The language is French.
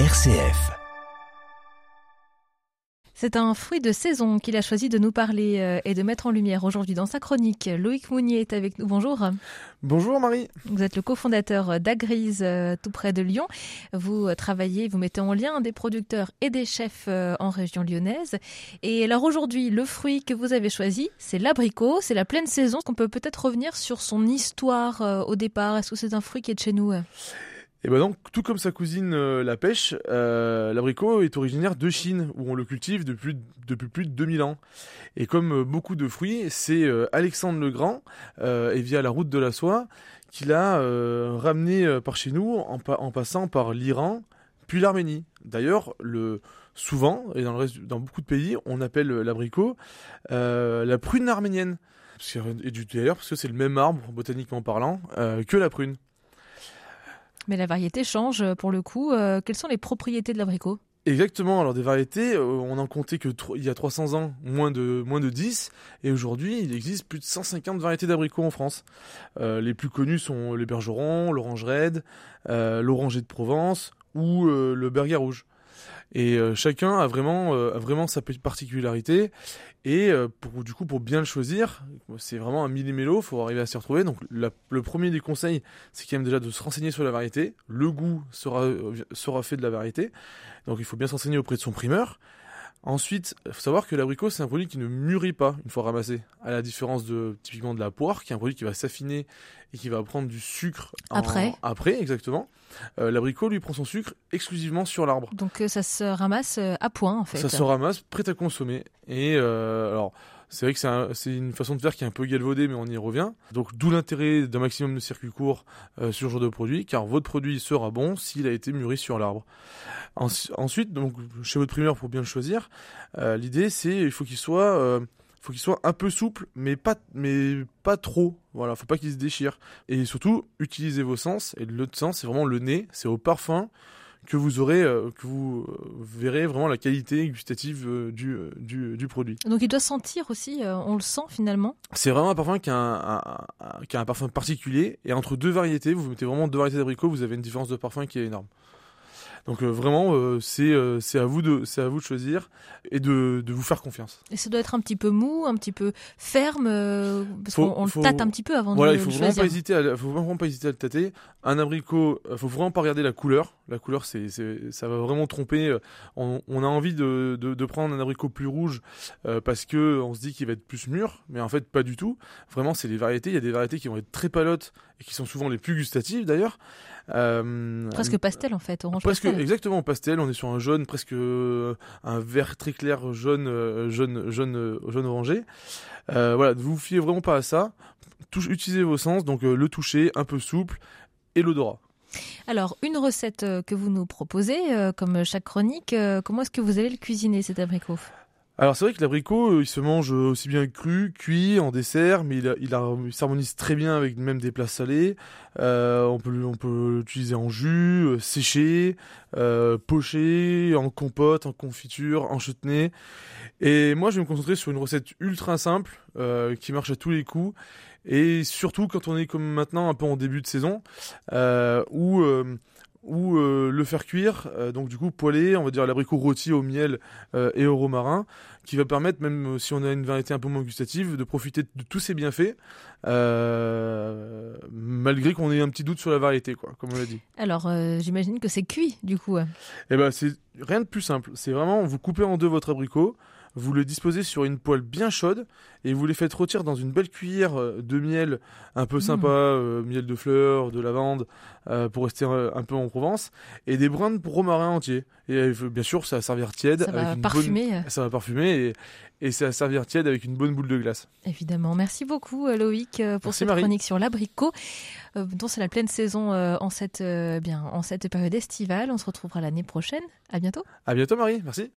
RCF. C'est un fruit de saison qu'il a choisi de nous parler euh, et de mettre en lumière aujourd'hui dans sa chronique. Loïc Mounier est avec nous. Bonjour. Bonjour Marie. Vous êtes le cofondateur d'Agrise euh, tout près de Lyon. Vous euh, travaillez, vous mettez en lien des producteurs et des chefs en région lyonnaise. Et alors aujourd'hui, le fruit que vous avez choisi, c'est l'abricot. C'est la pleine saison. On peut peut-être revenir sur son histoire au départ? Est-ce que c'est un fruit qui est de chez nous? Et ben donc, tout comme sa cousine euh, la pêche, euh, l'abricot est originaire de Chine, où on le cultive depuis, plus de 2000 ans. Et comme euh, beaucoup de fruits, c'est Alexandre le Grand, et via la route de la soie, qu'il a ramené par chez nous en, passant par l'Iran, puis l'Arménie. D'ailleurs, le, souvent, et dans, beaucoup de pays, on appelle l'abricot la prune arménienne. D'ailleurs, parce que c'est le même arbre, botaniquement parlant, que la prune. Mais la variété change euh, pour le coup. Euh, quelles sont les propriétés de l'abricot? Exactement, alors des variétés, euh, on en comptait que il y a 300 ans, moins de, moins de 10, et aujourd'hui il existe plus de 150 variétés d'abricots en France. les plus connus sont les bergerons, l'orange raide, l'oranger de Provence ou le berger rouge. Et euh, chacun a vraiment, euh, a vraiment sa particularité. Et euh, pour, du coup, pour bien le choisir, c'est vraiment un millimélo, il faut arriver à s'y retrouver. Donc le premier des conseils, c'est quand même déjà de se renseigner sur la variété. Le goût sera, sera fait de la variété. Donc il faut bien s'enseigner auprès de son primeur. Ensuite, il faut savoir que l'abricot, c'est un produit qui ne mûrit pas une fois ramassé. À la différence de, typiquement de la poire, qui est un produit qui va s'affiner et qui va prendre du sucre. Après. Après, exactement. Euh, l'abricot, lui, prend son sucre exclusivement sur l'arbre. Donc euh, ça se ramasse euh, à point, en fait. Ça se ramasse, prêt à consommer. Et alors, c'est vrai que c'est une façon de faire qui est un peu galvaudée, mais on y revient. Donc d'où l'intérêt d'un maximum de circuits courts sur ce genre de produit, car votre produit sera bon s'il a été mûri sur l'arbre. ensuite, donc chez votre primeur pour bien le choisir, l'idée c'est qu'il soit faut qu'il soit un peu souple, mais pas, mais pas trop. Voilà, faut pas qu'il se déchire. Et surtout, utilisez vos sens. Et l'autre sens, c'est vraiment le nez. C'est au parfum que vous aurez, euh, que vous euh, verrez vraiment la qualité gustative euh, du, du, du, produit. Donc il doit sentir aussi, on le sent finalement C'est vraiment un parfum qui a un, qui a un parfum particulier. Et entre deux variétés, vous mettez vraiment deux variétés d'abricots, vous avez une différence de parfum qui est énorme. Donc euh, vraiment, euh, c'est euh, c'est à vous de c'est à vous de choisir et de, de vous faire confiance. Et ça doit être un petit peu mou, un petit peu ferme, parce qu'on le tâte un petit peu avant de le il faut vraiment pas hésiter, à, faut vraiment pas hésiter à le tâter. Un abricot, faut vraiment pas regarder la couleur. La couleur, c'est ça va vraiment tromper. On, on a envie de, de, de, prendre un abricot plus rouge parce que on se dit qu'il va être plus mûr, mais en fait pas du tout. Vraiment, c'est les variétés. Il y a des variétés qui vont être très palottes et qui sont souvent les plus gustatives d'ailleurs. Euh, presque pastel en fait, orange presque, pastel. Exactement pastel, on est sur un jaune presque euh, un vert très clair jaune euh, jaune jaune jaune orangé. voilà, ne vous fiez vraiment pas à ça. Touche, utilisez vos sens, donc le toucher un peu souple et l'odorat. Alors, une recette que vous nous proposez, comme chaque chronique, comment est-ce que vous allez le cuisiner cet abricot? Alors c'est vrai que l'abricot, euh, il se mange aussi bien cru, cuit, en dessert, mais il, s'harmonise très bien avec même des plats salés. Euh, on peut l'utiliser en jus, euh, séché, poché, en compote, en confiture, en chutney. Et moi, je vais me concentrer sur une recette ultra simple qui marche à tous les coups. Et surtout quand on est comme maintenant un peu en début de saison, où ou euh, le faire cuire, euh, donc du coup poêler, on va dire l'abricot rôti au miel euh, et au romarin, qui va permettre, même si on a une variété un peu moins gustative, de profiter de tous ces bienfaits, malgré qu'on ait un petit doute sur la variété, quoi, comme on l'a dit. Alors j'imagine que c'est cuit du coup. Eh ben c'est rien de plus simple, c'est vraiment vous coupez en deux votre abricot, vous le disposez sur une poêle bien chaude et vous les faites rôtir dans une belle cuillère euh, de miel un peu sympa, mmh. euh, miel de fleurs, de lavande, euh, pour rester un peu en Provence, et des brins de romarin entier. Et bien sûr, ça va servir tiède. Ça va parfumer. Ça va parfumer et, et ça va servir tiède avec une bonne boule de glace. Évidemment. Merci beaucoup Loïc pour cette chronique sur l'abricot, dont c'est la pleine saison en, cette, bien, en cette période estivale. On se retrouvera l'année prochaine. À bientôt. À bientôt Marie. Merci.